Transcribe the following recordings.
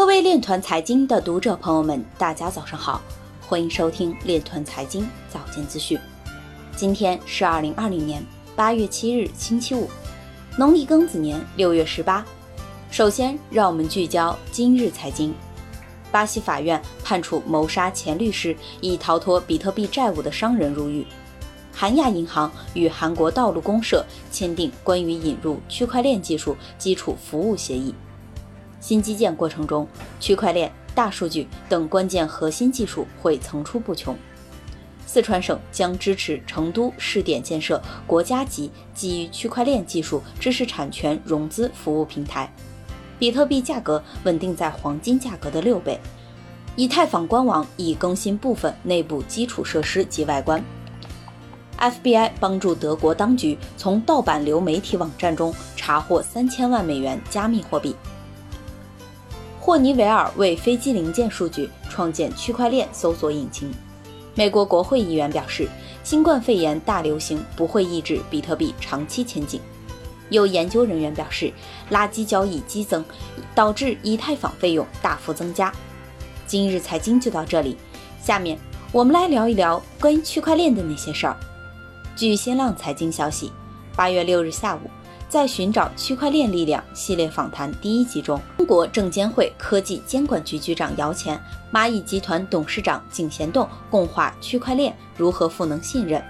各位链团财经的读者朋友们，大家早上好，欢迎收听链团财经早间资讯。今天是二零二零年八月七日，星期五，农历庚子年六月十八。首先，让我们聚焦今日财经。巴西法院判处谋杀前律师以逃脱比特币债务的商人入狱。韩亚银行与韩国道路公社签订关于引入区块链技术基础服务协议。新基建过程中，区块链、大数据等关键核心技术会层出不穷。四川省将支持成都试点建设国家级基于区块链技术知识产权融资服务平台。比特币价格稳定在黄金价格的六倍。以太坊官网已更新部分内部基础设施及外观。FBI 帮助德国当局从盗版流媒体网站中查获三千万美元加密货币。霍尼韦尔为飞机零件数据创建区块链搜索引擎。美国国会议员表示，新冠肺炎大流行不会抑制比特币长期前景。有研究人员表示，垃圾交易激增，导致以太坊费用大幅增加。今日财经就到这里，下面我们来聊一聊关于区块链的那些事儿。据新浪财经消息，八月六日下午。在寻找区块链力量系列访谈第一集中，国证监会科技监管局局长姚钱、蚂蚁集团董事长井贤栋共话区块链如何赋能信任。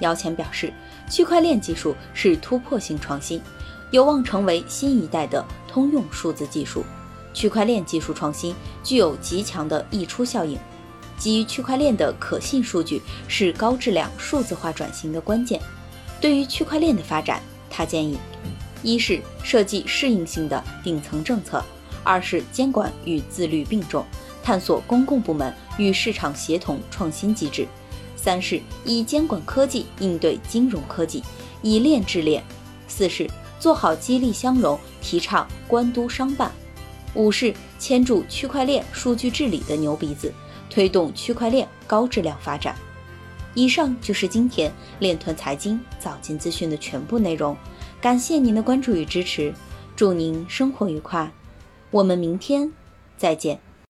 姚钱表示，区块链技术是突破性创新，有望成为新一代的通用数字技术。区块链技术创新具有极强的溢出效应，基于区块链的可信数据是高质量数字化转型的关键。对于区块链的发展，他建议，一是设计适应性的顶层政策，二是监管与自律并重，探索公共部门与市场协同创新机制；三是以监管科技应对金融科技，以链治链；四是做好激励相融，提倡官督商办；五是牵住区块链数据治理的牛鼻子，推动区块链高质量发展。以上就是今天链团财经早间资讯的全部内容，感谢您的关注与支持，祝您生活愉快，我们明天再见。